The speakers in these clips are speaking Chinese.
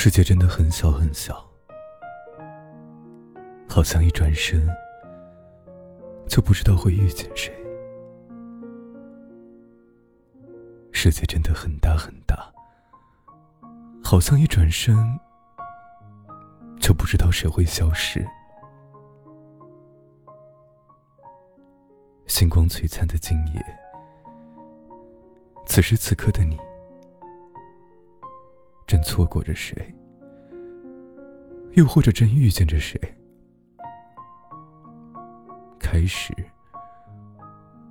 世界真的很小很小，好像一转身就不知道会遇见谁。世界真的很大很大，好像一转身就不知道谁会消失。星光璀璨的今夜，此时此刻的你。正错过着谁，又或者正遇见着谁？开始，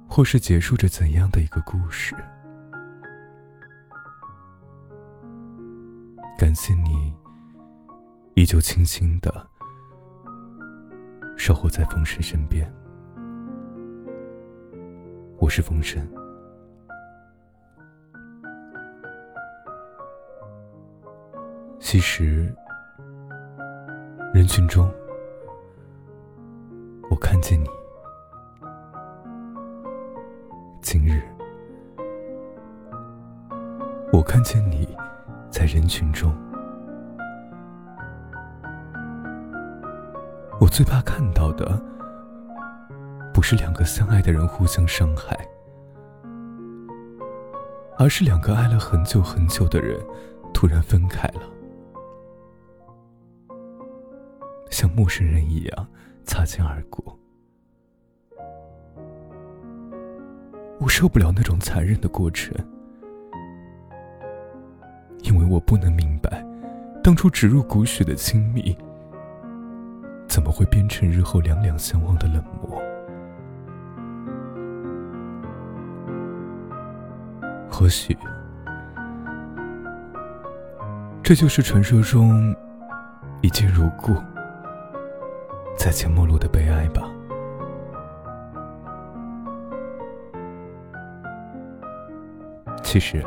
或是结束着怎样的一个故事？感谢你，依旧清新的守候在风神身边。我是风神。其实，人群中，我看见你。今日，我看见你在人群中。我最怕看到的，不是两个相爱的人互相伤害，而是两个爱了很久很久的人突然分开了。像陌生人一样擦肩而过，我受不了那种残忍的过程，因为我不能明白，当初植入骨血的亲密，怎么会变成日后两两相望的冷漠？或许，这就是传说中一见如故。再见，陌路的悲哀吧。其实，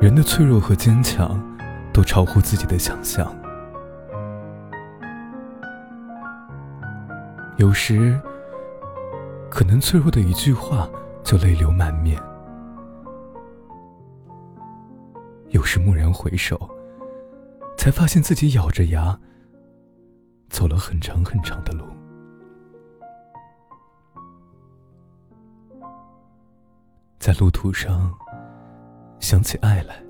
人的脆弱和坚强，都超乎自己的想象。有时，可能脆弱的一句话就泪流满面；有时蓦然回首，才发现自己咬着牙。走了很长很长的路，在路途上想起爱来，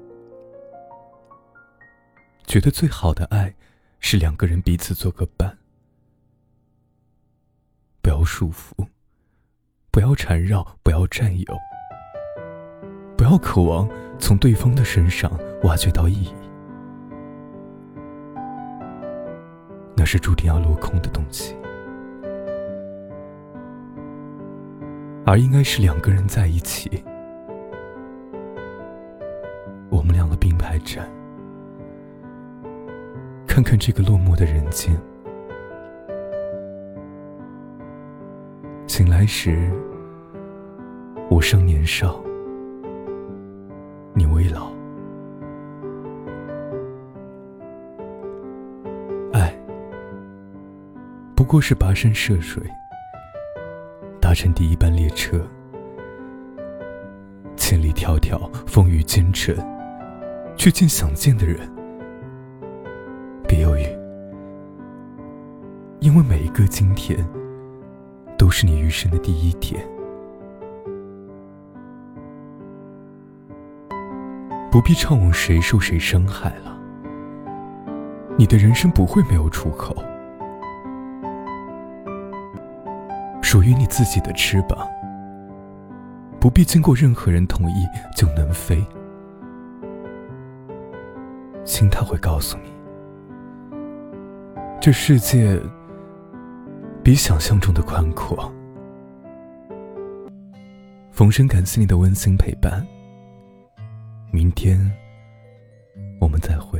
觉得最好的爱是两个人彼此做个伴，不要束缚，不要缠绕，不要占有，不要渴望从对方的身上挖掘到意义。那是注定要落空的东西，而应该是两个人在一起，我们两个并排站，看看这个落寞的人间。醒来时，我尚年少，你未老。不过是跋山涉水，搭乘第一班列车，千里迢迢，风雨兼程，去见想见的人。别犹豫，因为每一个今天，都是你余生的第一天。不必怅惘谁受谁伤害了，你的人生不会没有出口。属于你自己的翅膀，不必经过任何人同意就能飞。心它会告诉你，这世界比想象中的宽阔。冯生感谢你的温馨陪伴，明天我们再会。